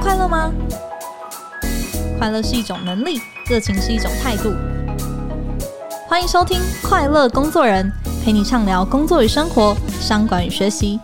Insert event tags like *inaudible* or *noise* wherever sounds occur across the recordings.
快乐吗？快乐是一种能力，热情是一种态度。欢迎收听《快乐工作人》，陪你畅聊工作与生活、商管与学习。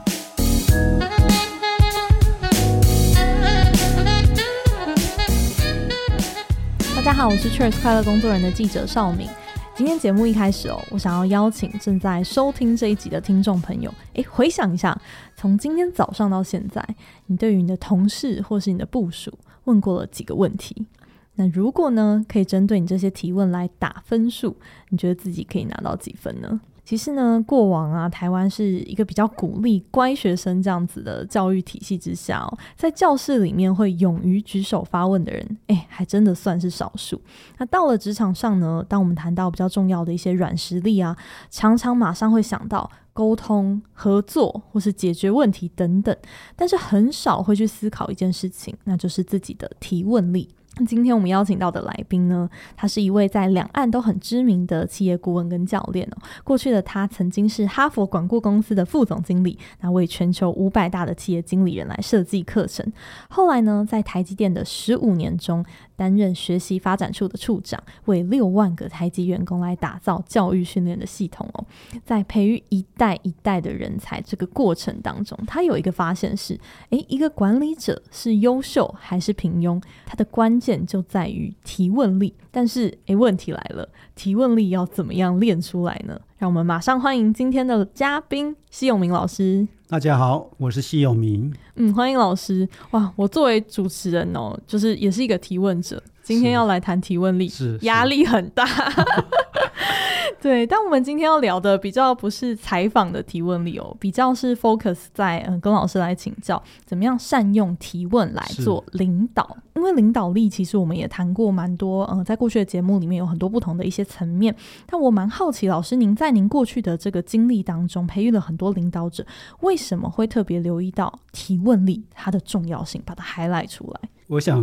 大家好，我是 Cheers 快乐工作人的记者邵敏。今天节目一开始哦，我想要邀请正在收听这一集的听众朋友，诶，回想一下，从今天早上到现在，你对于你的同事或是你的部署问过了几个问题？那如果呢，可以针对你这些提问来打分数，你觉得自己可以拿到几分呢？其实呢，过往啊，台湾是一个比较鼓励乖学生这样子的教育体系之下，在教室里面会勇于举手发问的人，哎，还真的算是少数。那到了职场上呢，当我们谈到比较重要的一些软实力啊，常常马上会想到沟通、合作或是解决问题等等，但是很少会去思考一件事情，那就是自己的提问力。今天我们邀请到的来宾呢，他是一位在两岸都很知名的企业顾问跟教练哦。过去的他曾经是哈佛管顾公司的副总经理，那为全球五百大的企业经理人来设计课程。后来呢，在台积电的十五年中，担任学习发展处的处长，为六万个台积员工来打造教育训练的系统哦。在培育一代一代的人才这个过程当中，他有一个发现是：诶，一个管理者是优秀还是平庸？他的关键就在于提问力。但是，诶，问题来了，提问力要怎么样练出来呢？让我们马上欢迎今天的嘉宾西永明老师。大家好，我是西永明。嗯，欢迎老师。哇，我作为主持人哦，就是也是一个提问者，今天要来谈提问力，是压力很大。*laughs* 对，但我们今天要聊的比较不是采访的提问力哦，比较是 focus 在嗯，跟老师来请教怎么样善用提问来做领导。因为领导力其实我们也谈过蛮多，嗯，在过去的节目里面有很多不同的一些层面。但我蛮好奇，老师您在您过去的这个经历当中，培育了很多领导者，为什么会特别留意到提问力它的重要性，把它 highlight 出来？我想，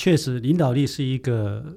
确实领导力是一个。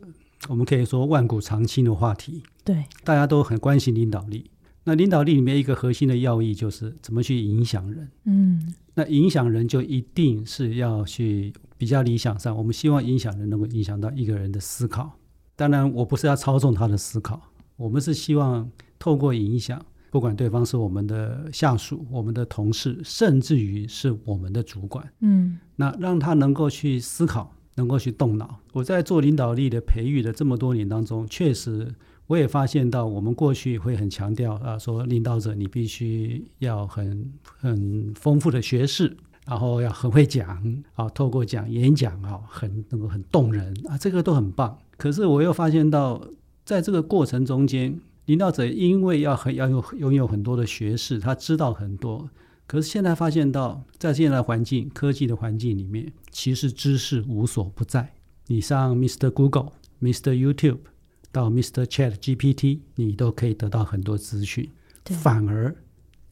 我们可以说万古长青的话题，对，大家都很关心领导力。那领导力里面一个核心的要义就是怎么去影响人。嗯，那影响人就一定是要去比较理想上，我们希望影响人能够影响到一个人的思考。当然，我不是要操纵他的思考，我们是希望透过影响，不管对方是我们的下属、我们的同事，甚至于是我们的主管，嗯，那让他能够去思考。能够去动脑。我在做领导力的培育的这么多年当中，确实我也发现到，我们过去会很强调啊，说领导者你必须要很很丰富的学识，然后要很会讲啊，透过讲演讲啊，很能够很动人啊，这个都很棒。可是我又发现到，在这个过程中间，领导者因为要很要有拥有很多的学识，他知道很多。可是现在发现到，在现在的环境、科技的环境里面，其实知识无所不在。你上 Mr. Google、Mr. YouTube 到 Mr. Chat GPT，你都可以得到很多资讯。反而，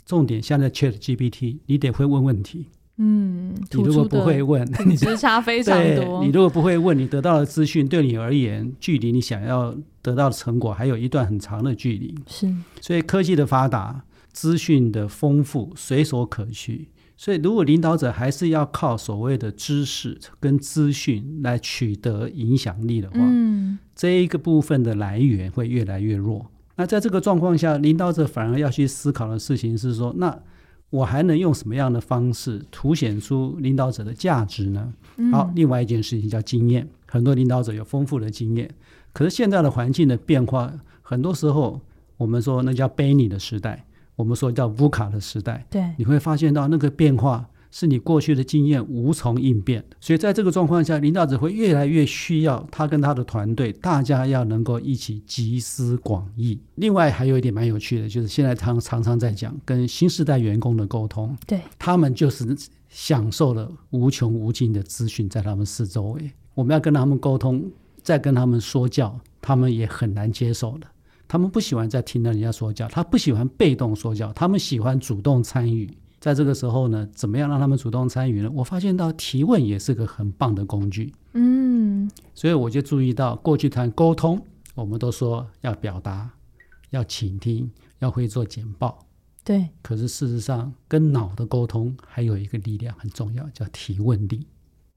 重点现在 Chat GPT，你得会问问题。嗯，你如果不会问，你时差非常多。*laughs* 你如果不会问，你得到的资讯对你而言，距离你想要得到的成果还有一段很长的距离。是，所以科技的发达。资讯的丰富随手可取，所以如果领导者还是要靠所谓的知识跟资讯来取得影响力的话，嗯，这一个部分的来源会越来越弱。那在这个状况下，领导者反而要去思考的事情是说，那我还能用什么样的方式凸显出领导者的价值呢？好，另外一件事情叫经验，很多领导者有丰富的经验，可是现在的环境的变化，很多时候我们说那叫 Benny 的时代。我们说叫 VUCA 的时代，对，你会发现到那个变化是你过去的经验无从应变的，所以在这个状况下，领导者会越来越需要他跟他的团队，大家要能够一起集思广益。另外还有一点蛮有趣的，就是现在常常常在讲跟新时代员工的沟通，对，他们就是享受了无穷无尽的资讯在他们四周围，我们要跟他们沟通，再跟他们说教，他们也很难接受的。他们不喜欢在听到人家说教，他不喜欢被动说教，他们喜欢主动参与。在这个时候呢，怎么样让他们主动参与呢？我发现到提问也是个很棒的工具。嗯，所以我就注意到，过去谈沟通，我们都说要表达、要倾听、要会做简报。对。可是事实上，跟脑的沟通还有一个力量很重要，叫提问力。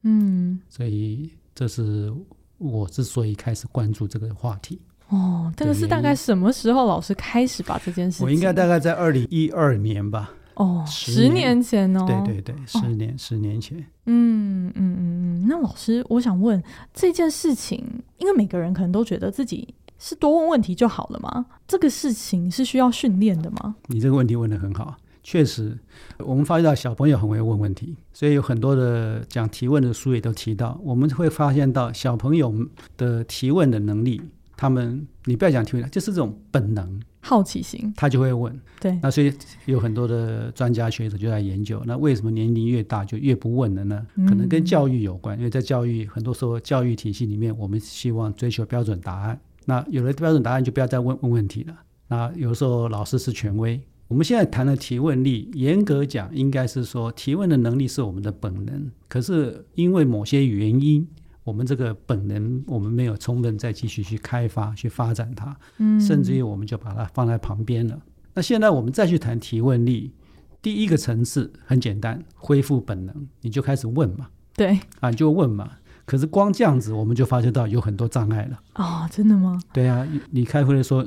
嗯，所以这是我之所以开始关注这个话题。哦，这个是大概什么时候老师开始把这件事情？我应该大概在二零一二年吧。哦，十年前哦。对对对，十年，哦，十年前。嗯嗯嗯嗯，那老师，我想问这件事情，因为每个人可能都觉得自己是多问问题就好了吗？这个事情是需要训练的吗？你这个问题问的很好，确实，我们发现到小朋友很会问问题，所以有很多的讲提问的书也都提到，我们会发现到小朋友的提问的能力。他们，你不要讲提问，就是这种本能、好奇心，他就会问。对，那所以有很多的专家学者就在研究，那为什么年龄越大就越不问了呢？可能跟教育有关，嗯、因为在教育很多时候教育体系里面，我们希望追求标准答案。那有了标准答案，就不要再问问问题了。那有时候老师是权威，我们现在谈的提问力，严格讲应该是说提问的能力是我们的本能，可是因为某些原因。我们这个本能，我们没有充分再继续去开发、去发展它，嗯，甚至于我们就把它放在旁边了。那现在我们再去谈提问力，第一个层次很简单，恢复本能，你就开始问嘛，对，啊，你就问嘛。可是光这样子，我们就发觉到有很多障碍了。哦，真的吗？对啊，你开会的时候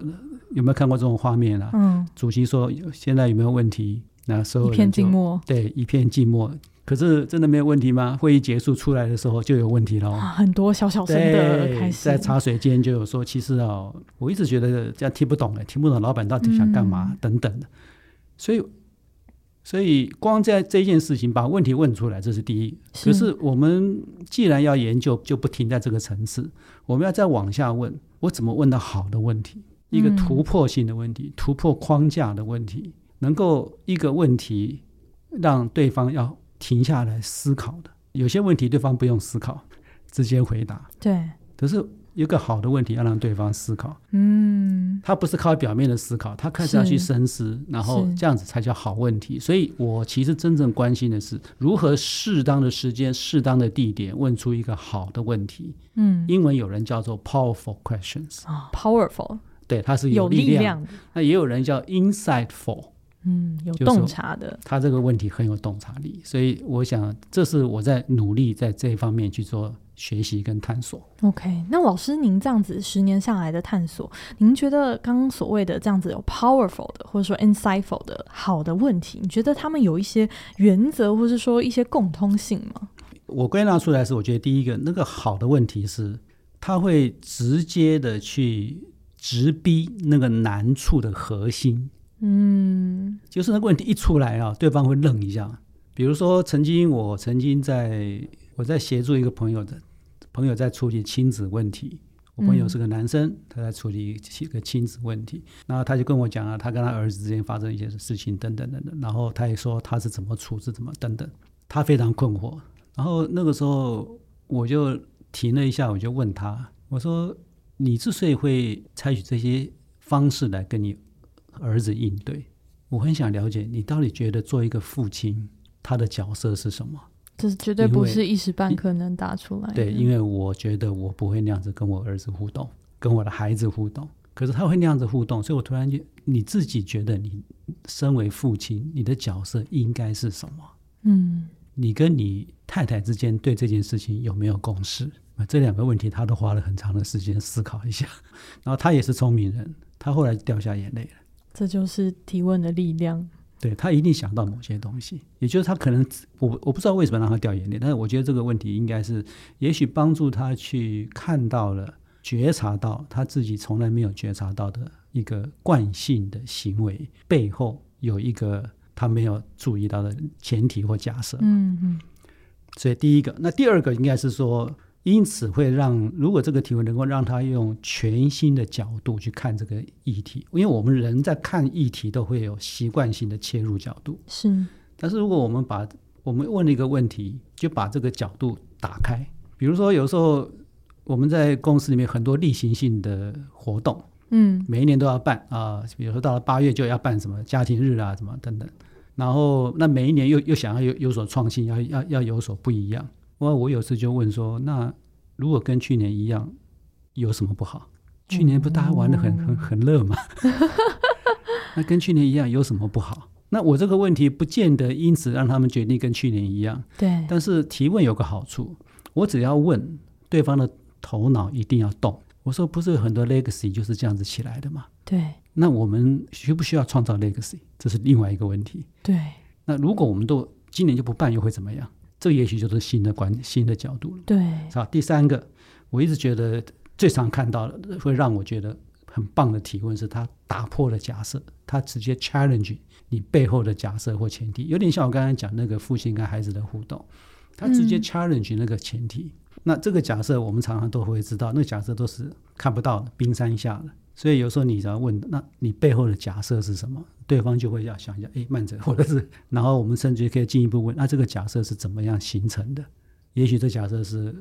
有没有看过这种画面啊？嗯，主席说现在有没有问题？那时候一片静默，对，一片静默。可是真的没有问题吗？会议结束出来的时候就有问题了。啊，很多小小声的开始，在茶水间就有说，其实哦，我一直觉得这样听不懂哎，听不懂老板到底想干嘛、嗯、等等的。所以，所以光在这件事情把问题问出来，这是第一。可是我们既然要研究，就不停在这个层次，我们要再往下问，我怎么问到好的问题？一个突破性的问题，突破框架的问题，能够一个问题让对方要。停下来思考的，有些问题对方不用思考，直接回答。对，可是一个好的问题要让对方思考。嗯，他不是靠表面的思考，他开始要去深思，然后这样子才叫好问题。所以我其实真正关心的是如何适当的时间、适当的地点问出一个好的问题。嗯，英文有人叫做 powerful questions。啊，powerful，对，它是有力量的。那也有人叫 insightful。嗯，有洞察的，他这个问题很有洞察力，所以我想这是我在努力在这一方面去做学习跟探索。OK，那老师您这样子十年下来的探索，您觉得刚刚所谓的这样子有 powerful 的或者说 insightful 的好的问题，你觉得他们有一些原则或是说一些共通性吗？我归纳出来是，我觉得第一个那个好的问题是，他会直接的去直逼那个难处的核心。嗯，就是那个问题一出来啊，对方会愣一下。比如说，曾经我曾经在我在协助一个朋友的朋友在处理亲子问题，我朋友是个男生，他在处理一个亲子问题，然后他就跟我讲了他跟他儿子之间发生一些事情等等等等，然后他也说他是怎么处置怎么等等，他非常困惑。然后那个时候我就停了一下，我就问他，我说你之所以会采取这些方式来跟你。儿子应对，我很想了解你到底觉得做一个父亲，他的角色是什么？这绝对不是一时半刻能答出来的。对，因为我觉得我不会那样子跟我儿子互动，跟我的孩子互动。可是他会那样子互动，所以我突然间，你自己觉得你身为父亲，你的角色应该是什么？嗯，你跟你太太之间对这件事情有没有共识？这两个问题，他都花了很长的时间思考一下。然后他也是聪明人，他后来掉下眼泪了。这就是提问的力量。对，他一定想到某些东西，也就是他可能我我不知道为什么让他掉眼泪，但是我觉得这个问题应该是，也许帮助他去看到了、觉察到他自己从来没有觉察到的一个惯性的行为背后有一个他没有注意到的前提或假设。嗯嗯。所以第一个，那第二个应该是说。因此会让，如果这个提问能够让他用全新的角度去看这个议题，因为我们人在看议题都会有习惯性的切入角度。是，但是如果我们把我们问了一个问题，就把这个角度打开，比如说有时候我们在公司里面很多例行性的活动，嗯，每一年都要办啊，比如说到了八月就要办什么家庭日啊，什么等等，然后那每一年又又想要有有所创新，要要要有所不一样。我我有时就问说，那如果跟去年一样，有什么不好？去年不大家玩的很很很乐吗？*laughs* 那跟去年一样有什么不好？那我这个问题不见得因此让他们决定跟去年一样。对。但是提问有个好处，我只要问对方的头脑一定要动。我说不是有很多 legacy 就是这样子起来的嘛？对。那我们需不需要创造 legacy？这是另外一个问题。对。那如果我们都今年就不办，又会怎么样？这也许就是新的观、新的角度了。对。好，第三个，我一直觉得最常看到的，会让我觉得很棒的提问，是他打破了假设，他直接 challenge 你背后的假设或前提，有点像我刚才讲那个父亲跟孩子的互动，他直接 challenge 那个前提。嗯那这个假设，我们常常都会知道，那个假设都是看不到的，冰山下的。所以有时候你只要问，那你背后的假设是什么？对方就会要想一下，哎，慢着，或者是，然后我们甚至可以进一步问，那这个假设是怎么样形成的？也许这假设是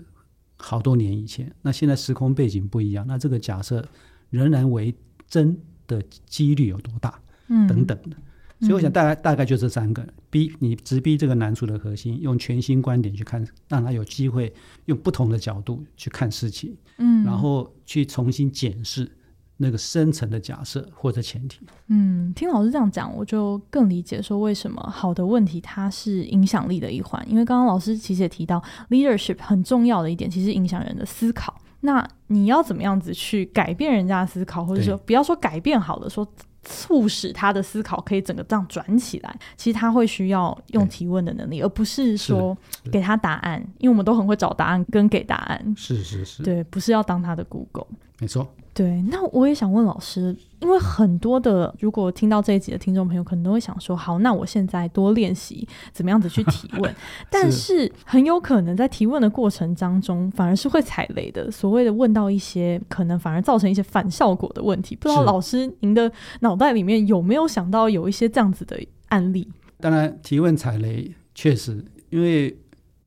好多年以前，那现在时空背景不一样，那这个假设仍然为真的几率有多大？嗯，等等的。所以我想大概大概就这三个，逼你直逼这个难处的核心，用全新观点去看，让他有机会用不同的角度去看事情，嗯，然后去重新检视那个深层的假设或者前提。嗯，听老师这样讲，我就更理解说为什么好的问题它是影响力的一环，因为刚刚老师其实也提到，leadership 很重要的一点，其实影响人的思考。那你要怎么样子去改变人家的思考，或者说不要说改变好了，说。促使他的思考可以整个这样转起来，其实他会需要用提问的能力，而不是说给他答案，因为我们都很会找答案跟给答案。是是是，对，不是要当他的 Google。没错。对，那我也想问老师，因为很多的如果听到这一集的听众朋友，可能都会想说，好，那我现在多练习怎么样子去提问，*laughs* 但是很有可能在提问的过程当中，反而是会踩雷的。所谓的问到一些可能反而造成一些反效果的问题，不知道老师您的脑袋里面有没有想到有一些这样子的案例？当然，提问踩雷确实，因为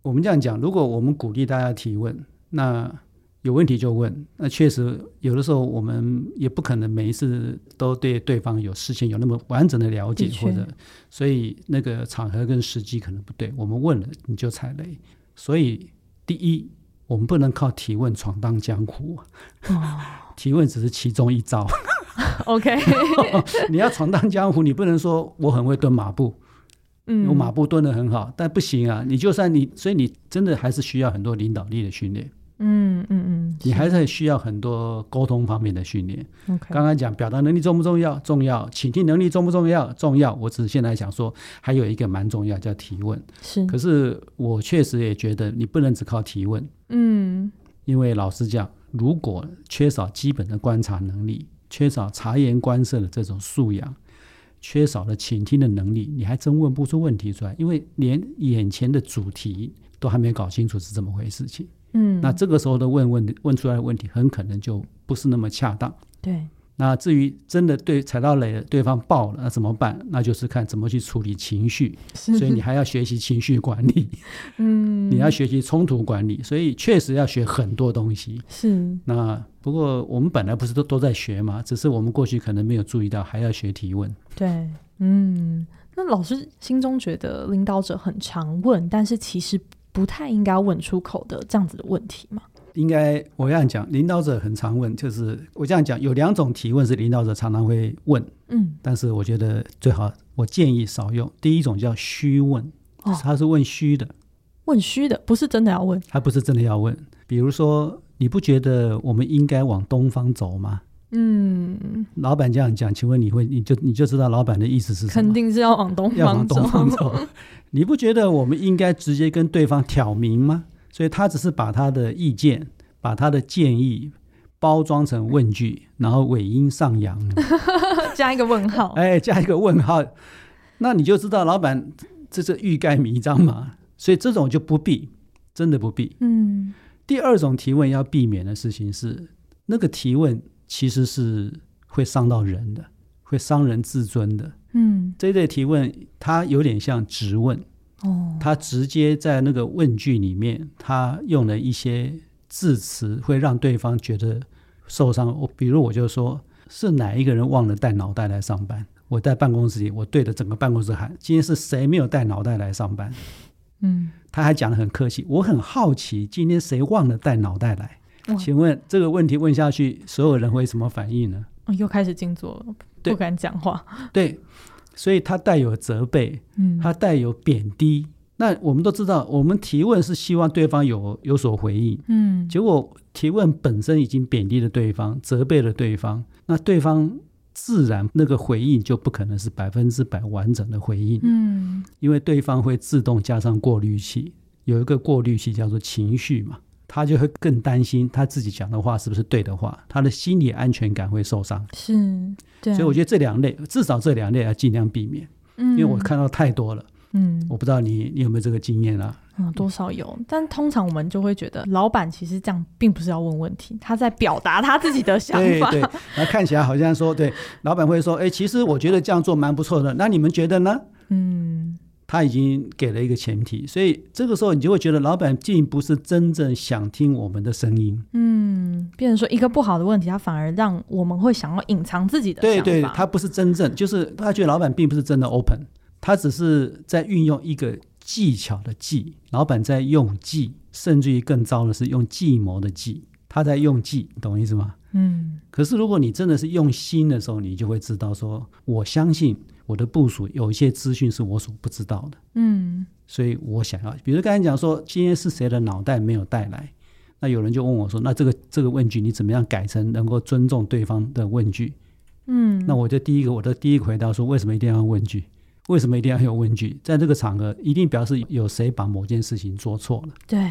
我们这样讲，如果我们鼓励大家提问，那有问题就问，那确实有的时候我们也不可能每一次都对对方有事先有那么完整的了解，或者所以那个场合跟时机可能不对，我们问了你就踩雷。所以第一，我们不能靠提问闯荡江湖，哦、提问只是其中一招。*laughs* OK，*laughs* 你要闯荡江湖，你不能说我很会蹲马步，嗯，我马步蹲得很好，但不行啊，你就算你，所以你真的还是需要很多领导力的训练。嗯嗯嗯，你还是需要很多沟通方面的训练。刚刚讲表达能力重不重要？重要。倾听能力重不重要？重要。我只是现在想说，还有一个蛮重要，叫提问。是。可是我确实也觉得，你不能只靠提问。嗯。因为老实讲，如果缺少基本的观察能力，缺少察言观色的这种素养，缺少了倾听的能力，你还真问不出问题出来。因为连眼前的主题都还没搞清楚是怎么回事情。嗯，那这个时候的问问题问出来的问题，很可能就不是那么恰当。对。那至于真的对踩到雷了，对方爆了，那怎么办？那就是看怎么去处理情绪。所以你还要学习情绪管理。*laughs* 嗯。你要学习冲突管理，所以确实要学很多东西。是。那不过我们本来不是都都在学嘛，只是我们过去可能没有注意到，还要学提问。对。嗯。那老师心中觉得领导者很常问，但是其实。不太应该问出口的这样子的问题吗？应该我这样讲，领导者很常问，就是我这样讲，有两种提问是领导者常常会问，嗯，但是我觉得最好我建议少用。第一种叫虚问，哦，他是问虚的，问虚的，不是真的要问，他不是真的要问。比如说，你不觉得我们应该往东方走吗？嗯，老板这样讲，请问你会你就你就知道老板的意思是什么？肯定是要往东方走，要往东方走。*laughs* 你不觉得我们应该直接跟对方挑明吗？所以他只是把他的意见、把他的建议包装成问句，然后尾音上扬，*laughs* 加一个问号。哎，加一个问号，那你就知道老板这是欲盖弥彰嘛。所以这种就不必，真的不必。嗯。第二种提问要避免的事情是，那个提问。其实是会伤到人的，会伤人自尊的。嗯，这一类提问，它有点像质问。哦，他直接在那个问句里面，他用了一些字词，会让对方觉得受伤。我比如，我就说，是哪一个人忘了带脑袋来上班？我在办公室里，我对着整个办公室喊：今天是谁没有带脑袋来上班？嗯，他还讲的很客气。我很好奇，今天谁忘了带脑袋来？请问这个问题问下去，所有人会什么反应呢？哦，又开始静坐了，不敢讲话。对，所以他带有责备，嗯，他带有贬低。那我们都知道，我们提问是希望对方有有所回应，嗯，结果提问本身已经贬低了对方，责备了对方，那对方自然那个回应就不可能是百分之百完整的回应，嗯，因为对方会自动加上过滤器，有一个过滤器叫做情绪嘛，他就会更担心他自己讲的话是不是对的话，他的心理安全感会受伤，是，对，所以我觉得这两类至少这两类要尽量避免，嗯，因为我看到太多了。嗯，我不知道你你有没有这个经验啊？嗯，多少有，但通常我们就会觉得，老板其实这样并不是要问问题，他在表达他自己的想法。对对，那看起来好像说，对，老板会说，哎，其实我觉得这样做蛮不错的，那你们觉得呢？嗯，他已经给了一个前提，所以这个时候你就会觉得，老板并不是真正想听我们的声音。嗯，变成说一个不好的问题，他反而让我们会想要隐藏自己的。对对，他不是真正，就是他觉得老板并不是真的 open。他只是在运用一个技巧的技，老板在用计，甚至于更糟的是用计谋的计，他在用计，懂我意思吗？嗯。可是如果你真的是用心的时候，你就会知道说，我相信我的部署有一些资讯是我所不知道的。嗯。所以我想要，比如刚才讲说，今天是谁的脑袋没有带来，那有人就问我说，那这个这个问句你怎么样改成能够尊重对方的问句？嗯。那我就第一个，我的第一个回答说，为什么一定要问句？为什么一定要有问句？在这个场合，一定表示有谁把某件事情做错了，对，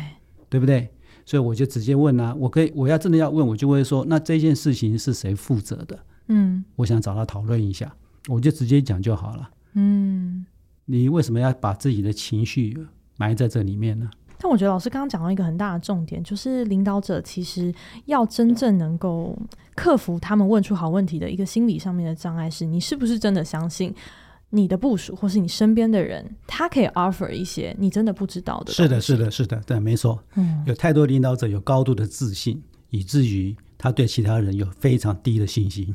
对不对？所以我就直接问啊，我可以，我要真的要问，我就会说，那这件事情是谁负责的？嗯，我想找他讨论一下，我就直接讲就好了。嗯，你为什么要把自己的情绪埋在这里面呢？但我觉得老师刚刚讲到一个很大的重点，就是领导者其实要真正能够克服他们问出好问题的一个心理上面的障碍，是你是不是真的相信？你的部署或是你身边的人，他可以 offer 一些你真的不知道的。是的，是的，是的，对，没错。嗯，有太多领导者有高度的自信，以至于他对其他人有非常低的信心。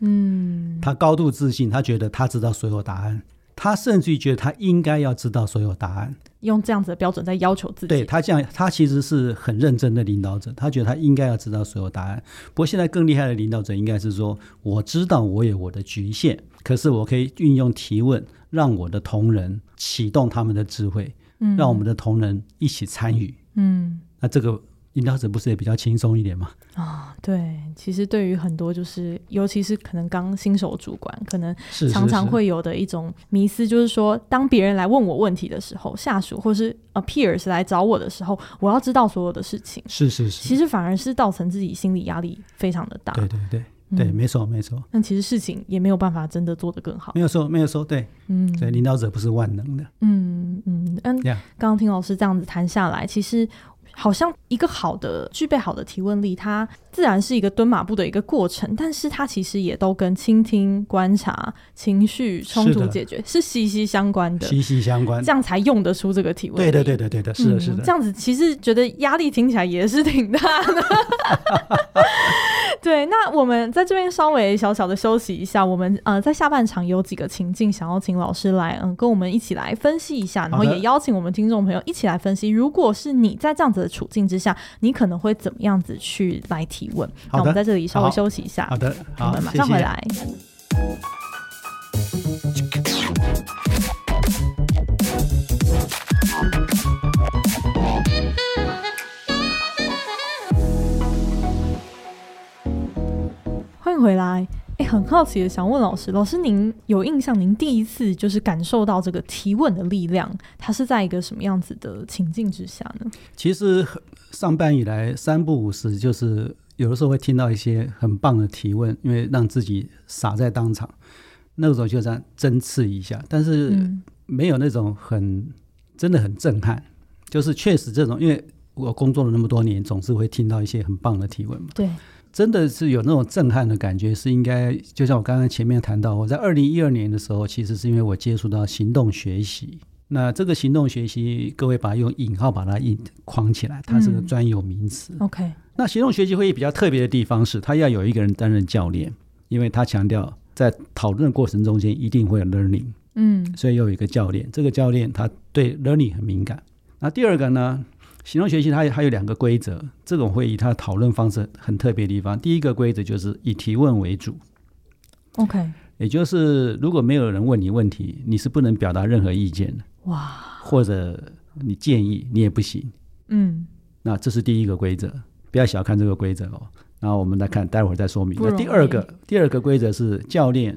嗯，他高度自信，他觉得他知道所有答案，他甚至于觉得他应该要知道所有答案。用这样子的标准在要求自己。对，他这样，他其实是很认真的领导者，他觉得他应该要知道所有答案。不过现在更厉害的领导者应该是说，我知道我有我的局限。可是我可以运用提问，让我的同仁启动他们的智慧，嗯，让我们的同仁一起参与，嗯，那这个领导者不是也比较轻松一点吗？啊、哦，对，其实对于很多就是，尤其是可能刚新手主管，可能常常会有的一种迷思，就是说，当别人来问我问题的时候，下属或是 a peers 来找我的时候，我要知道所有的事情，是是是，其实反而是造成自己心理压力非常的大，对对对。对，没错，没错。但其实事情也没有办法真的做得更好。没有说，没有说，对，嗯，对，领导者不是万能的。嗯嗯嗯。刚刚听老师这样子谈下来，其实好像一个好的、具备好的提问力，它自然是一个蹲马步的一个过程，但是它其实也都跟倾听、观察、情绪冲突解决是息息相关的。息息相关，这样才用得出这个提问力。对的，对的，对的，是的，是的。这样子其实觉得压力听起来也是挺大的。*laughs* 对，那我们在这边稍微小小的休息一下。我们呃，在下半场有几个情境，想要请老师来嗯，跟我们一起来分析一下，然后也邀请我们听众朋友一起来分析。如果是你在这样子的处境之下，你可能会怎么样子去来提问？那我们在这里稍微休息一下。好的，好，我们马上回来。欢迎。回来，哎，很好奇的想问老师，老师您有印象，您第一次就是感受到这个提问的力量，它是在一个什么样子的情境之下呢？其实上班以来三不五时，就是有的时候会听到一些很棒的提问，因为让自己傻在当场，那个时候就这样针刺一下，但是没有那种很真的很震撼，就是确实这种，因为我工作了那么多年，总是会听到一些很棒的提问嘛。对。真的是有那种震撼的感觉，是应该就像我刚刚前面谈到，我在二零一二年的时候，其实是因为我接触到行动学习。那这个行动学习，各位把它用引号把它印框起来，它是个专有名词。嗯、OK。那行动学习会议比较特别的地方是，它要有一个人担任教练，因为他强调在讨论的过程中间一定会有 learning。嗯。所以有一个教练，这个教练他对 learning 很敏感。那第二个呢？行动学习它还有两个规则，这种会议它的讨论方式很特别的地方。第一个规则就是以提问为主，OK，也就是如果没有人问你问题，你是不能表达任何意见的。哇，或者你建议你也不行。嗯，那这是第一个规则，不要小看这个规则哦。然后我们来看，待会儿再说明。那第二个，第二个规则是教练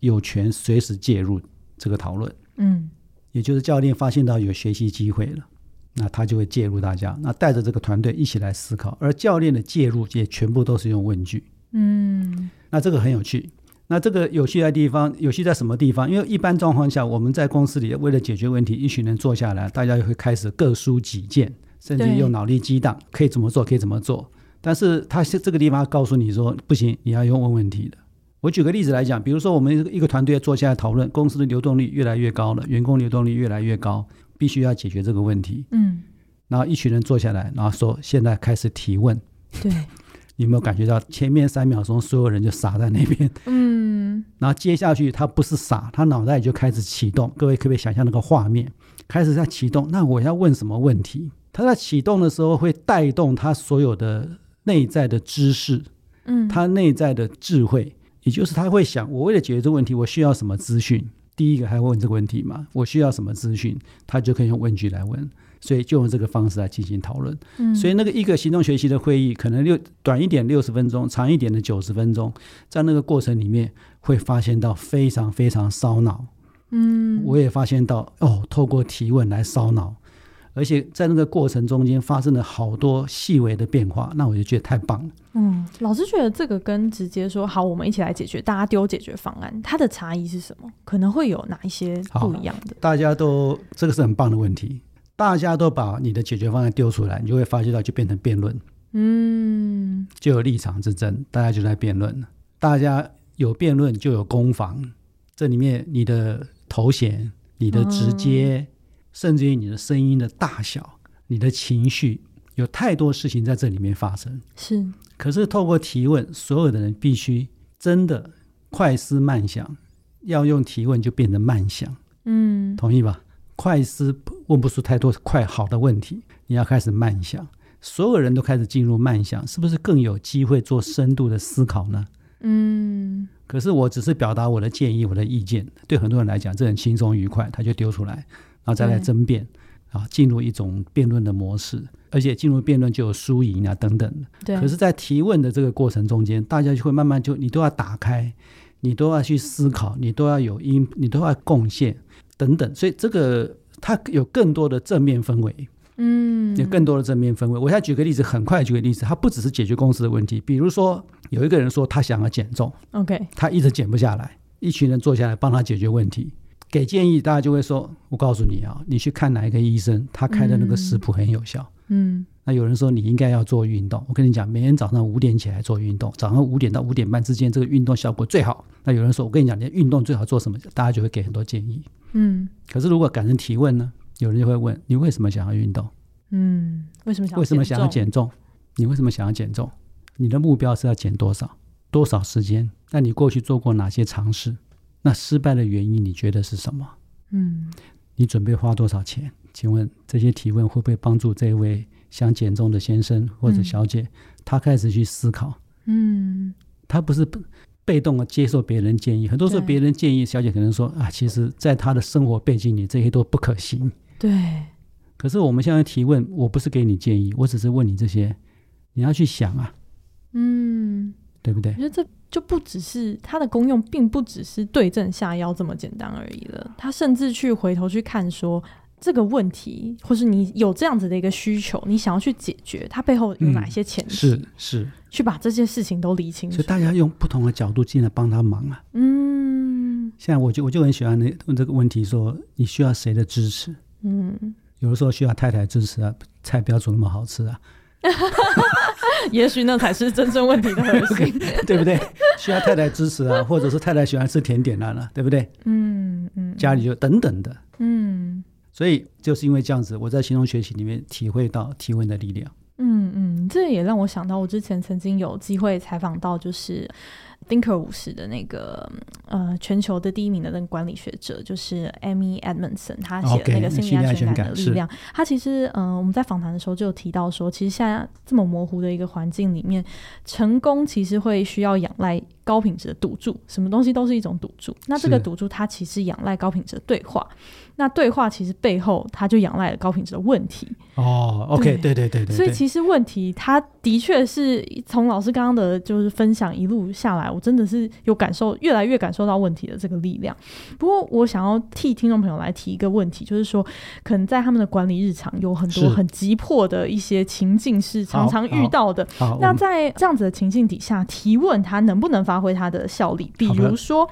有权随时介入这个讨论。嗯，也就是教练发现到有学习机会了，那他就会介入大家，那带着这个团队一起来思考。而教练的介入也全部都是用问句。嗯，那这个很有趣。那这个有趣的地方，有趣在什么地方？因为一般状况下，我们在公司里为了解决问题，一群人坐下来，大家就会开始各抒己见，甚至用脑力激荡，可以怎么做，可以怎么做。但是他是这个地方告诉你说，不行，你要用问问题的。我举个例子来讲，比如说我们一个一个团队坐下来讨论，公司的流动率越来越高了，员工流动率越来越高，必须要解决这个问题。嗯，然后一群人坐下来，然后说现在开始提问。对，*laughs* 你有没有感觉到前面三秒钟所有人就傻在那边？嗯，然后接下去他不是傻，他脑袋就开始启动。各位可不可以想象那个画面？开始在启动。那我要问什么问题？他在启动的时候会带动他所有的内在的知识，嗯，他内在的智慧。也就是他会想，我为了解决这个问题，我需要什么资讯？第一个还会问这个问题嘛？我需要什么资讯？他就可以用问句来问，所以就用这个方式来进行讨论。嗯，所以那个一个行动学习的会议，可能六短一点六十分钟，长一点的九十分钟，在那个过程里面会发现到非常非常烧脑。嗯，我也发现到哦，透过提问来烧脑。而且在那个过程中间发生了好多细微的变化，那我就觉得太棒了。嗯，老师觉得这个跟直接说好，我们一起来解决，大家丢解决方案，它的差异是什么？可能会有哪一些不一样的？大家都这个是很棒的问题，大家都把你的解决方案丢出来，你就会发现到就变成辩论，嗯，就有立场之争，大家就在辩论了。大家有辩论就有攻防，这里面你的头衔、你的直接。嗯甚至于你的声音的大小、你的情绪，有太多事情在这里面发生。是，可是透过提问，所有的人必须真的快思慢想，要用提问就变得慢想。嗯，同意吧？快思问不出太多快好的问题，你要开始慢想。所有人都开始进入慢想，是不是更有机会做深度的思考呢？嗯。可是我只是表达我的建议、我的意见，对很多人来讲，这很轻松愉快，他就丢出来。然后再来争辩，啊，进入一种辩论的模式，而且进入辩论就有输赢啊等等。对。可是，在提问的这个过程中间，大家就会慢慢就你都要打开，你都要去思考，你都要有因，你都要贡献等等。所以这个它有更多的正面氛围，嗯，有更多的正面氛围。我现在举个例子，很快举个例子，它不只是解决公司的问题，比如说有一个人说他想要减重，OK，他一直减不下来，一群人坐下来帮他解决问题。给建议，大家就会说：“我告诉你啊，你去看哪一个医生，他开的那个食谱很有效。”嗯，那有人说你应该要做运动。我跟你讲，每天早上五点起来做运动，早上五点到五点半之间，这个运动效果最好。那有人说，我跟你讲，你运动最好做什么？大家就会给很多建议。嗯，可是如果改成提问呢？有人就会问：你为什么想要运动？嗯，为什么想为什么想要减重？你为什么想要减重？你的目标是要减多少？多少时间？那你过去做过哪些尝试？那失败的原因你觉得是什么？嗯，你准备花多少钱？请问这些提问会不会帮助这位想减重的先生或者小姐？嗯、他开始去思考。嗯，他不是被动的接受别人建议。很多时候别人建议，小姐可能说啊，其实在他的生活背景里，这些都不可行。对。可是我们现在提问，我不是给你建议，我只是问你这些，你要去想啊。嗯，对不对？我觉得这。就不只是它的功用，并不只是对症下药这么简单而已了。他甚至去回头去看说这个问题，或是你有这样子的一个需求，你想要去解决，它背后有哪些前提？嗯、是是，去把这些事情都理清楚。所以大家用不同的角度进来帮他忙啊。嗯，现在我就我就很喜欢那问这个问题说，说你需要谁的支持？嗯，有的时候需要太太支持啊，菜不要煮那么好吃啊。*laughs* 也许那才是真正问题的核心，*laughs* 对不对？需要太太支持啊，或者是太太喜欢吃甜点啊，对不对？嗯嗯，家里就等等的，嗯，所以就是因为这样子，我在行动学习里面体会到提问的力量。嗯嗯，这也让我想到，我之前曾经有机会采访到，就是 Thinker 五十的那个呃全球的第一名的那个管理学者，就是 Amy Edmondson，他写的那个心理安全感的力量。Okay, 他其实嗯、呃，我们在访谈的时候就有提到说，其实现在这么模糊的一个环境里面，成功其实会需要仰赖高品质的赌注，什么东西都是一种赌注。那这个赌注它其实仰赖高品质的对话。那对话其实背后，它就仰赖了高品质的问题。哦，OK，对对对对。所以其实问题，它的确是从老师刚刚的就是分享一路下来，我真的是有感受，越来越感受到问题的这个力量。不过，我想要替听众朋友来提一个问题，就是说，可能在他们的管理日常有很多很急迫的一些情境是常常遇到的。那在这样子的情境底下，提问它能不能发挥它的效力？比如说。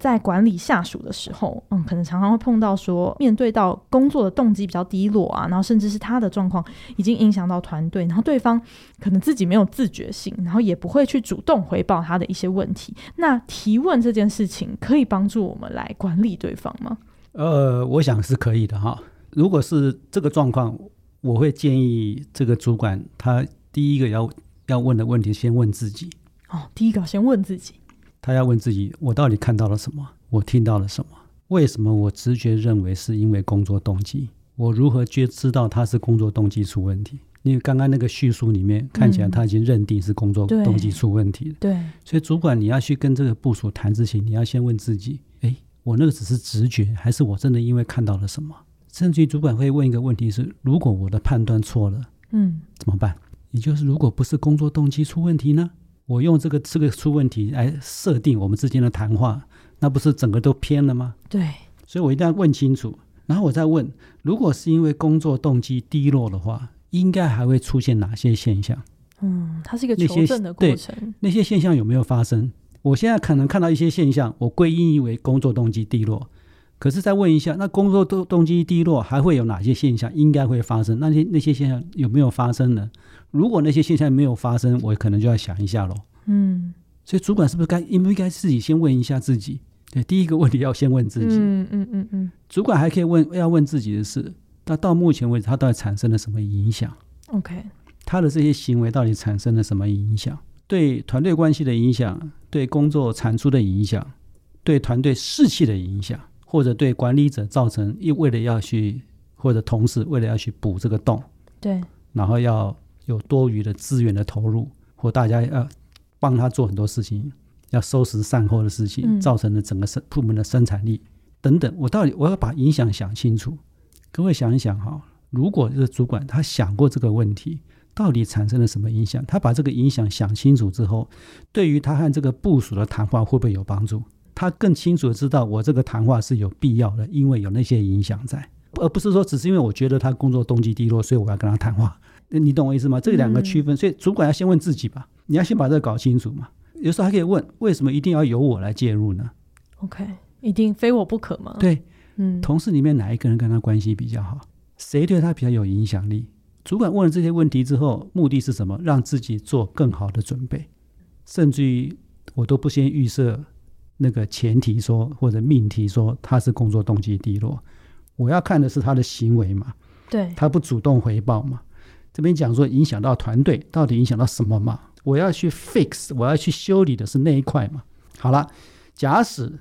在管理下属的时候，嗯，可能常常会碰到说，面对到工作的动机比较低落啊，然后甚至是他的状况已经影响到团队，然后对方可能自己没有自觉性，然后也不会去主动回报他的一些问题。那提问这件事情可以帮助我们来管理对方吗？呃，我想是可以的哈。如果是这个状况，我会建议这个主管他第一个要要问的问题，先问自己。哦，第一个先问自己。他要问自己：我到底看到了什么？我听到了什么？为什么我直觉认为是因为工作动机？我如何觉知道他是工作动机出问题？因为刚刚那个叙述里面看起来他已经认定是工作动机出问题了。对，对，所以主管你要去跟这个部署谈之前，你要先问自己：诶，我那个只是直觉，还是我真的因为看到了什么？甚至于主管会问一个问题是：如果我的判断错了，嗯，怎么办？也就是如果不是工作动机出问题呢？我用这个这个出问题来设定我们之间的谈话，那不是整个都偏了吗？对，所以我一定要问清楚，然后我再问，如果是因为工作动机低落的话，应该还会出现哪些现象？嗯，它是一个求证的过程。对，那些现象有没有发生？我现在可能看到一些现象，我归因为工作动机低落。可是再问一下，那工作动动机低落还会有哪些现象应该会发生？那些那些现象有没有发生呢？如果那些现象没有发生，我可能就要想一下喽。嗯，所以主管是不是该应不应该自己先问一下自己？对，第一个问题要先问自己。嗯嗯嗯嗯。主管还可以问要问自己的是，那到目前为止他到底产生了什么影响？OK，他的这些行为到底产生了什么影响？对团队关系的影响，对工作产出的影响，对团队士气的影响，或者对管理者造成一为了要去或者同事为了要去补这个洞，对，然后要。有多余的资源的投入，或大家要帮他做很多事情，要收拾善后的事情，造成了整个生部门的生产力等等。我到底我要把影响想清楚。各位想一想哈，如果这个主管他想过这个问题，到底产生了什么影响？他把这个影响想清楚之后，对于他和这个部署的谈话会不会有帮助？他更清楚的知道我这个谈话是有必要的，因为有那些影响在，而不是说只是因为我觉得他工作动机低落，所以我要跟他谈话。你懂我意思吗？这两个区分，所以主管要先问自己吧。你要先把这个搞清楚嘛。有时候还可以问，为什么一定要由我来介入呢？OK，一定非我不可吗？对，嗯，同事里面哪一个人跟他关系比较好？谁对他比较有影响力？主管问了这些问题之后，目的是什么？让自己做更好的准备。甚至于我都不先预设那个前提说或者命题说他是工作动机低落，我要看的是他的行为嘛。对，他不主动回报嘛。这边讲说影响到团队，到底影响到什么嘛？我要去 fix，我要去修理的是那一块嘛。好了，假使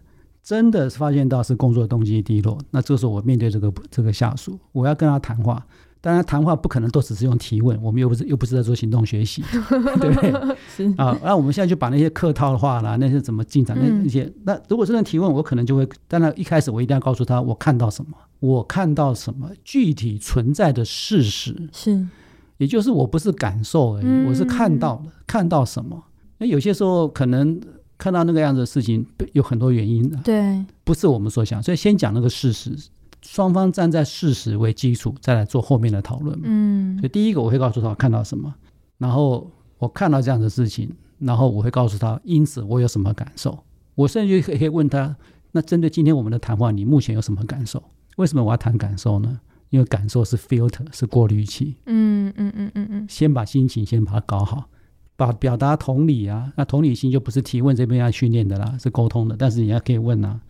真的发现到是工作动机低落，那这时候我面对这个这个下属，我要跟他谈话。当然，谈话不可能都只是用提问，我们又不是又不是在做行动学习，*laughs* 对不对？是啊，那我们现在就把那些客套的话啦，那些怎么进展，那那些，嗯、那如果是在提问，我可能就会，当然一开始我一定要告诉他我看到什么，我看到什么具体存在的事实是。也就是我不是感受而已，嗯、我是看到了，看到什么？那有些时候可能看到那个样子的事情，有很多原因的，对，不是我们所想。所以先讲那个事实，双方站在事实为基础，再来做后面的讨论。嗯，所以第一个我会告诉他我看到什么，然后我看到这样的事情，然后我会告诉他，因此我有什么感受。我甚至可以问他，那针对今天我们的谈话，你目前有什么感受？为什么我要谈感受呢？因为感受是 filter，是过滤器。嗯嗯嗯嗯嗯。先把心情先把它搞好，把表达同理啊，那同理心就不是提问这边要训练的啦，是沟通的。但是你还可以问啊，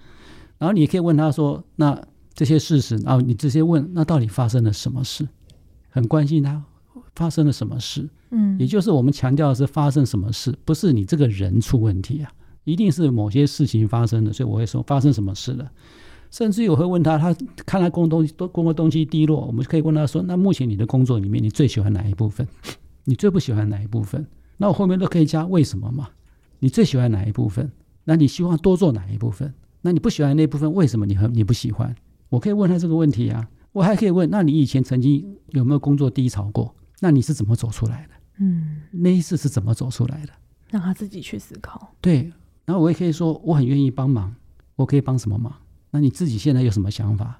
然后你可以问他说：“那这些事实，然后你直接问，那到底发生了什么事？很关心他发生了什么事。嗯，也就是我们强调的是发生什么事，不是你这个人出问题啊，一定是某些事情发生的，所以我会说发生什么事了。甚至我会问他，他看他工作东西都工作动机低落，我们可以问他说：“那目前你的工作里面，你最喜欢哪一部分？你最不喜欢哪一部分？”那我后面都可以加为什么嘛？你最喜欢哪一部分？那你希望多做哪一部分？那你不喜欢那部分，为什么你很你不喜欢？我可以问他这个问题啊。我还可以问：那你以前曾经有没有工作低潮过？那你是怎么走出来的？嗯，那一次是怎么走出来的？让他自己去思考。对，然后我也可以说：我很愿意帮忙，我可以帮什么忙？那你自己现在有什么想法？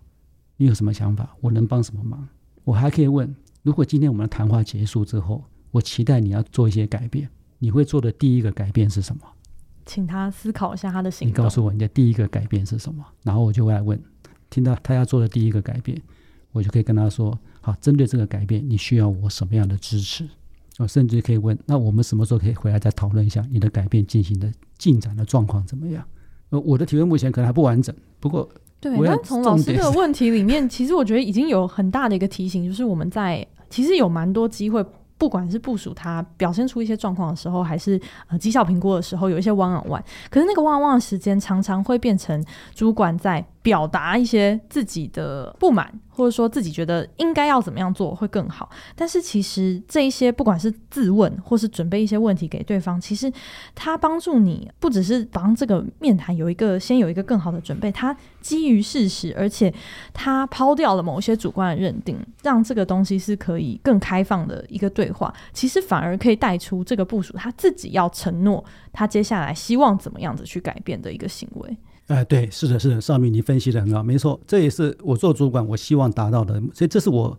你有什么想法？我能帮什么忙？我还可以问：如果今天我们的谈话结束之后，我期待你要做一些改变，你会做的第一个改变是什么？请他思考一下他的行动。你告诉我你的第一个改变是什么？然后我就会来问，听到他要做的第一个改变，我就可以跟他说：好，针对这个改变，你需要我什么样的支持？我甚至可以问：那我们什么时候可以回来再讨论一下你的改变进行的进展的状况怎么样？呃，我的提问目前可能还不完整，不过对，但从老师这个问题里面，其实我觉得已经有很大的一个提醒，就是我们在其实有蛮多机会，不管是部署他表现出一些状况的时候，还是呃绩效评估的时候，有一些 one on one，可是那个 one on one 的时间常常会变成主管在表达一些自己的不满。或者说自己觉得应该要怎么样做会更好，但是其实这一些不管是自问或是准备一些问题给对方，其实他帮助你不只是帮这个面谈有一个先有一个更好的准备，他基于事实，而且他抛掉了某些主观的认定，让这个东西是可以更开放的一个对话，其实反而可以带出这个部署他自己要承诺他接下来希望怎么样子去改变的一个行为。哎、呃，对，是的，是的，上面，你分析的很好，没错，这也是我做主管我希望达到的，所以这是我，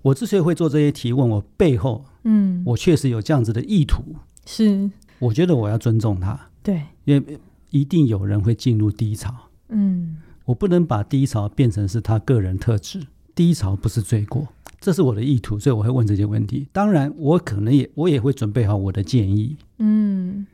我之所以会做这些提问，我背后，嗯，我确实有这样子的意图，是，我觉得我要尊重他，对，因为一定有人会进入低潮，嗯，我不能把低潮变成是他个人特质，低潮不是罪过，这是我的意图，所以我会问这些问题，当然，我可能也我也会准备好我的建议，嗯，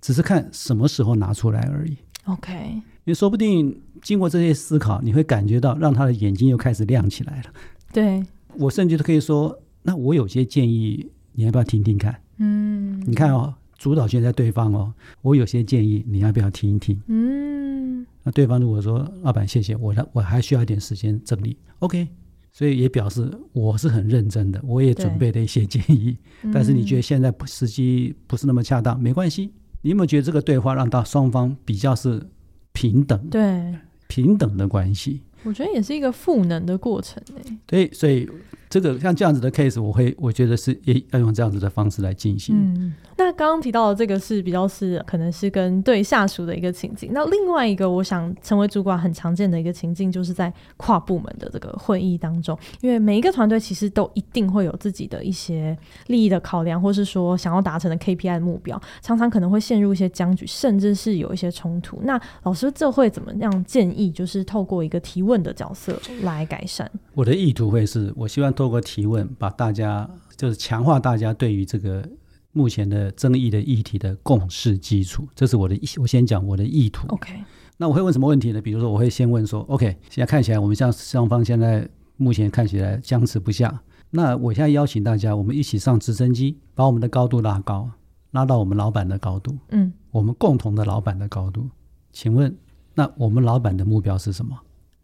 只是看什么时候拿出来而已，OK。你说不定经过这些思考，你会感觉到让他的眼睛又开始亮起来了。对，我甚至都可以说，那我有些建议，你要不要听听看？嗯，你看哦，主导权在对方哦，我有些建议，你要不要听一听？嗯，那对方如果说老板谢谢我，我还需要一点时间整理。OK，所以也表示我是很认真的，我也准备了一些建议。但是你觉得现在时机不是那么恰当，没关系。你有没有觉得这个对话让到双方比较是？平等，对，平等的关系，我觉得也是一个赋能的过程诶。对，所以。这个像这样子的 case，我会我觉得是也要用这样子的方式来进行。嗯，那刚刚提到的这个是比较是可能是跟对下属的一个情境。那另外一个，我想成为主管很常见的一个情境，就是在跨部门的这个会议当中，因为每一个团队其实都一定会有自己的一些利益的考量，或是说想要达成的 KPI 的目标，常常可能会陷入一些僵局，甚至是有一些冲突。那老师这会怎么样建议？就是透过一个提问的角色来改善。我的意图会是我希望。透过提问，把大家就是强化大家对于这个目前的争议的议题的共识基础，这是我的意。我先讲我的意图。OK，那我会问什么问题呢？比如说，我会先问说：OK，现在看起来我们像双方现在目前看起来僵持不下。那我现在邀请大家，我们一起上直升机，把我们的高度拉高，拉到我们老板的高度。嗯，我们共同的老板的高度。请问，那我们老板的目标是什么？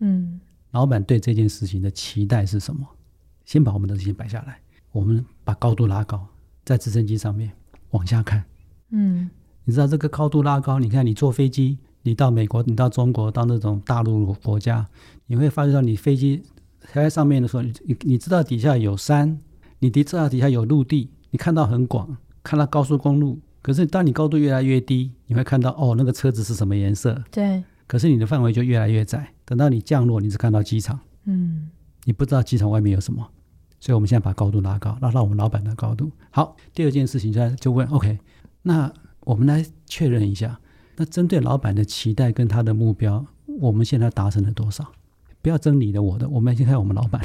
嗯，老板对这件事情的期待是什么？先把我们的事情摆下来，我们把高度拉高，在直升机上面往下看。嗯，你知道这个高度拉高，你看你坐飞机，你到美国，你到中国，到那种大陆国家，你会发现到你飞机在上面的时候，你你知道底下有山，你知道底下有陆地，你看到很广，看到高速公路。可是当你高度越来越低，你会看到哦，那个车子是什么颜色？对。可是你的范围就越来越窄，等到你降落，你只看到机场。嗯。你不知道机场外面有什么。所以，我们现在把高度拉高，拉到我们老板的高度。好，第二件事情就就问：OK，那我们来确认一下，那针对老板的期待跟他的目标，我们现在达成了多少？不要争你的我的，我们先看我们老板。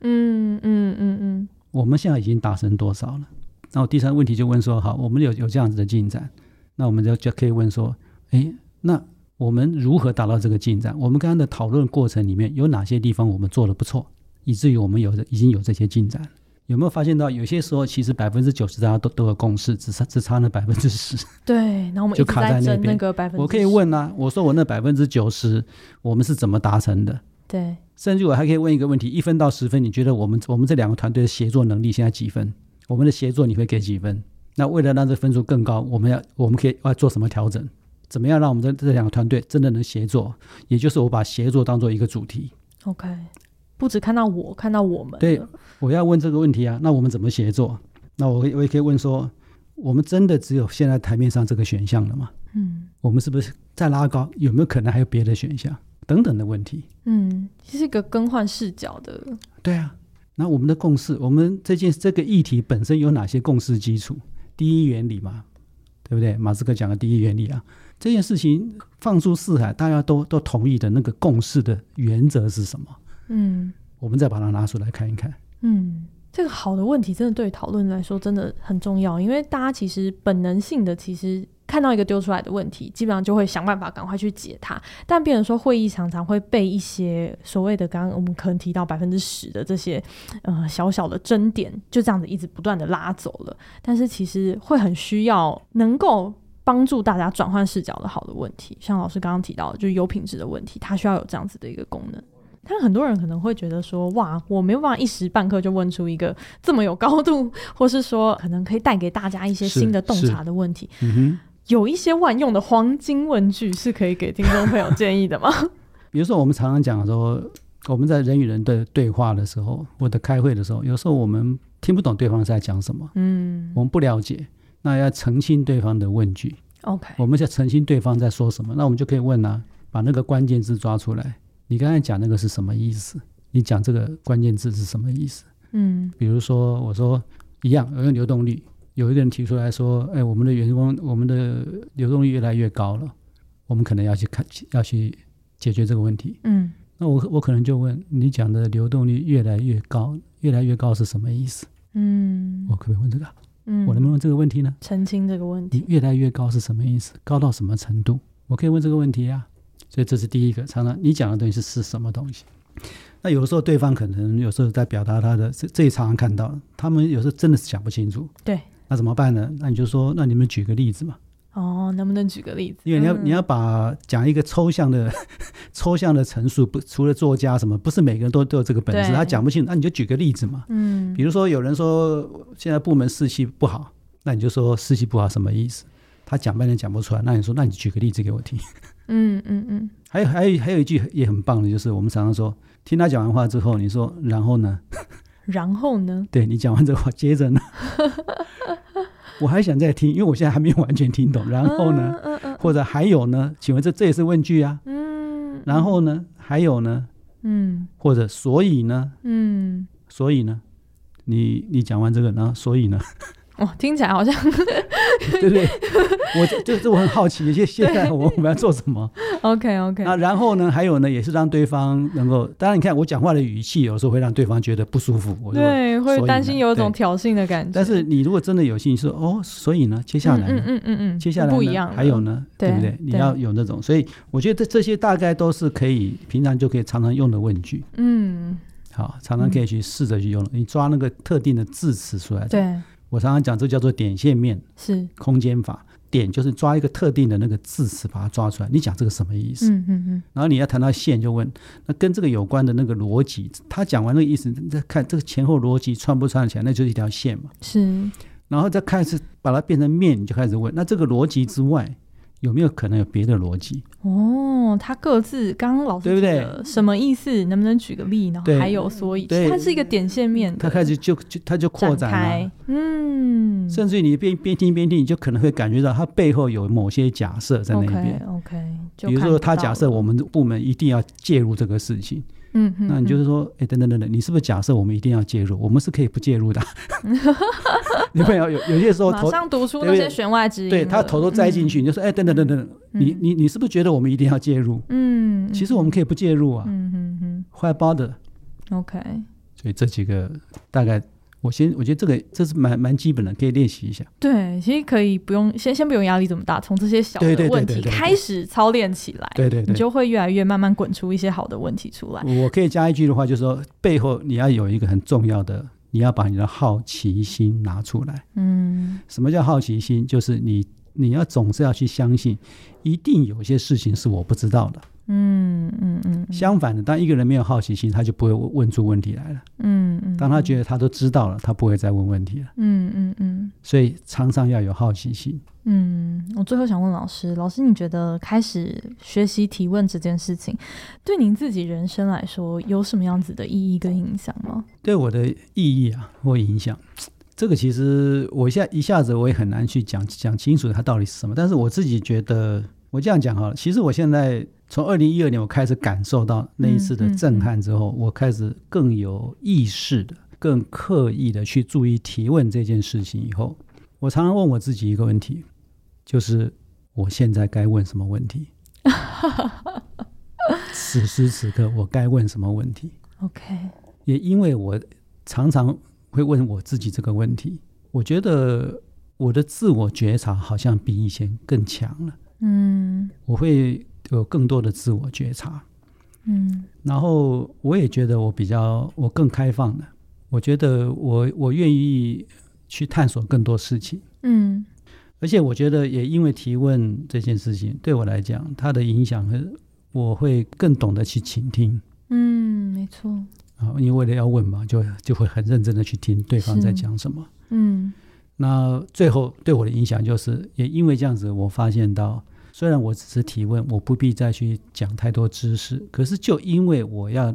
嗯嗯嗯嗯，我们现在已经达成多少了？然后第三个问题就问说：好，我们有有这样子的进展，那我们就就可以问说：诶，那我们如何达到这个进展？我们刚刚的讨论过程里面有哪些地方我们做的不错？以至于我们有已经有这些进展，有没有发现到有些时候其实百分之九十大家都都有共识，只差只差那百分之十。*laughs* 对，然后我们就卡在那边。那个百分，我可以问啊，我说我那百分之九十，我们是怎么达成的？对，甚至我还可以问一个问题：一分到十分，你觉得我们我们这两个团队的协作能力现在几分？我们的协作你会给几分？那为了让这分数更高，我们要我们可以要做什么调整？怎么样让我们这这两个团队真的能协作？也就是我把协作当做一个主题。OK。不只看到我，看到我们。对，我要问这个问题啊。那我们怎么协作？那我我也可以问说，我们真的只有现在台面上这个选项了吗？嗯，我们是不是再拉高？有没有可能还有别的选项？等等的问题。嗯，这是一个更换视角的。对啊。那我们的共识，我们这件这个议题本身有哪些共识基础？第一原理嘛，对不对？马斯克讲的第一原理啊，这件事情放诸四海，大家都都同意的那个共识的原则是什么？嗯，我们再把它拿出来看一看。嗯，这个好的问题，真的对讨论来说真的很重要，因为大家其实本能性的，其实看到一个丢出来的问题，基本上就会想办法赶快去解它。但变成说会议常常会被一些所谓的刚刚我们可能提到百分之十的这些呃小小的争点，就这样子一直不断的拉走了。但是其实会很需要能够帮助大家转换视角的好的问题，像老师刚刚提到的，就是有品质的问题，它需要有这样子的一个功能。但很多人可能会觉得说，哇，我没有办法一时半刻就问出一个这么有高度，*laughs* 或是说可能可以带给大家一些新的洞察的问题。嗯、有一些万用的黄金问句是可以给听众朋友建议的吗？*laughs* 比如说，我们常常讲说，我们在人与人的对话的时候，或者开会的时候，有时候我们听不懂对方在讲什么，嗯，我们不了解，那要澄清对方的问句。OK，我们要澄清对方在说什么，那我们就可以问啊，把那个关键字抓出来。你刚才讲那个是什么意思？你讲这个关键字是什么意思？嗯，比如说我说一样，有个流动率，有一个人提出来说，哎，我们的员工，我们的流动率越来越高了，我们可能要去看，要去解决这个问题。嗯，那我我可能就问你讲的流动率越来越高，越来越高是什么意思？嗯，我可不可以问这个？嗯，我能不能问这个问题呢？澄清这个问题。你越来越高是什么意思？高到什么程度？我可以问这个问题呀。所以这是第一个，常常你讲的东西是是什么东西？那有的时候对方可能有时候在表达他的，这这也常常看到，他们有时候真的是讲不清楚。对，那怎么办呢？那你就说，那你们举个例子嘛。哦，能不能举个例子？因为你要、嗯、你要把讲一个抽象的 *laughs* 抽象的陈述，不除了作家什么，不是每个人都都有这个本事，他讲不清楚，那你就举个例子嘛。嗯，比如说有人说现在部门士气不好，那你就说士气不好什么意思？他讲半天讲不出来，那你说，那你举个例子给我听。嗯嗯嗯，还有还有还有一句也很棒的，就是我们常常说，听他讲完话之后，你说然后呢？*laughs* 然后呢？对，你讲完这个话，接着呢？*laughs* 我还想再听，因为我现在还没有完全听懂。然后呢？或者还有呢？请问这这也是问句啊？嗯。然后呢？还有呢？嗯。或者所以呢？嗯。所以呢？你你讲完这个，然后所以呢？哦，听起来好像 *laughs* 对不对？我就就是我很好奇，现 *laughs* 现在我们要做什么？OK OK。那然后呢？还有呢？也是让对方能够，当然你看我讲话的语气，有时候会让对方觉得不舒服。我对，会担心有一种挑衅的感觉。但是你如果真的有兴趣说哦，所以呢，接下来呢，嗯嗯嗯嗯，接下来呢，不一样，还有呢，对不对？你要有那种，所以我觉得这这些大概都是可以平常就可以常常用的问句。嗯，好，常常可以去试着去用。你抓那个特定的字词出来。对。我常常讲，这叫做点线面，是空间法。点就是抓一个特定的那个字词，把它抓出来。你讲这个什么意思？嗯嗯嗯。然后你要谈到线，就问那跟这个有关的那个逻辑。他讲完那个意思，你再看这个前后逻辑串不串起来，那就是一条线嘛。是。然后再开始把它变成面，你就开始问，那这个逻辑之外。有没有可能有别的逻辑？哦，他各自刚刚老师对不对？什么意思？能不能举个例？然后还有所以，它是一个点线面。他开始就就他就扩展了，嗯，甚至于你边边听边听，你就可能会感觉到它背后有某些假设在那边。OK，比如说他假设我们的部门一定要介入这个事情。嗯，那你就是说，哎，等等等等，你是不是假设我们一定要介入？我们是可以不介入的。*laughs* 你会有有有些时候头马上读出那些弦外之音，对他头都栽进去，你就说，哎，等等等等，你你你是不是觉得我们一定要介入？嗯，其实我们可以不介入啊。嗯嗯嗯，Why bother？OK。所以这几个大概。我先，我觉得这个这是蛮蛮基本的，可以练习一下。对，其实可以不用先先不用压力这么大，从这些小的问题开始操练起来，对对，对，你就会越来越慢慢滚出一些好的问题出来。我可以加一句的话，就是说背后你要有一个很重要的你要把你的好奇心拿出来。嗯，什么叫好奇心？就是你你要总是要去相信，一定有些事情是我不知道的。嗯嗯嗯。相反的，当一个人没有好奇心，他就不会问出问题来了。嗯嗯。当他觉得他都知道了，他不会再问问题了。嗯嗯嗯。所以常常要有好奇心。嗯，我最后想问老师，老师你觉得开始学习提问这件事情，对您自己人生来说有什么样子的意义跟影响吗？对我的意义啊，或影响，这个其实我现在一下子我也很难去讲讲清楚它到底是什么。但是我自己觉得，我这样讲好了，其实我现在。从二零一二年我开始感受到那一次的震撼之后，嗯嗯嗯、我开始更有意识的、更刻意的去注意提问这件事情。以后，我常常问我自己一个问题，就是我现在该问什么问题？*laughs* 此时此刻我该问什么问题？OK。也因为我常常会问我自己这个问题，我觉得我的自我觉察好像比以前更强了。嗯，我会。有更多的自我觉察，嗯，然后我也觉得我比较我更开放的，我觉得我我愿意去探索更多事情，嗯，而且我觉得也因为提问这件事情对我来讲，它的影响和我会更懂得去倾听，嗯，没错，啊，因为为了要问嘛，就就会很认真的去听对方在讲什么，嗯，那最后对我的影响就是，也因为这样子，我发现到。虽然我只是提问，我不必再去讲太多知识，可是就因为我要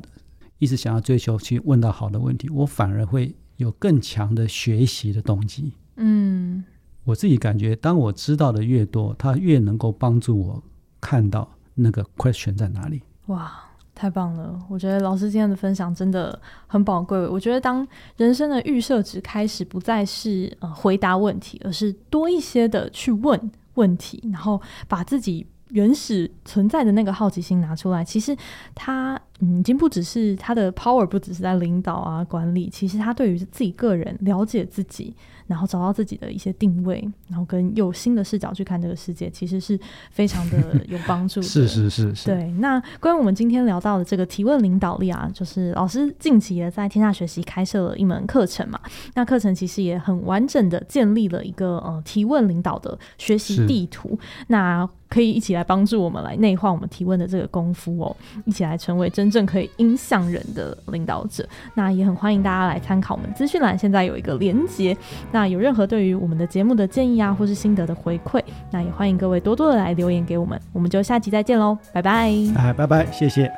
一直想要追求去问到好的问题，我反而会有更强的学习的动机。嗯，我自己感觉，当我知道的越多，它越能够帮助我看到那个 question 在哪里。哇，太棒了！我觉得老师今天的分享真的很宝贵。我觉得当人生的预设值开始不再是呃回答问题，而是多一些的去问。问题，然后把自己原始存在的那个好奇心拿出来，其实他。嗯，已经不只是他的 power，不只是在领导啊管理，其实他对于自己个人了解自己，然后找到自己的一些定位，然后跟有新的视角去看这个世界，其实是非常的有帮助的。*laughs* 是是是是。对，那关于我们今天聊到的这个提问领导力啊，就是老师近期也在天下学习开设了一门课程嘛，那课程其实也很完整的建立了一个呃提问领导的学习地图，那可以一起来帮助我们来内化我们提问的这个功夫哦，一起来成为真。正可以影响人的领导者，那也很欢迎大家来参考我们资讯栏，现在有一个连接。那有任何对于我们的节目的建议啊，或是心得的回馈，那也欢迎各位多多的来留言给我们。我们就下期再见喽，拜拜！哎，拜拜，谢谢。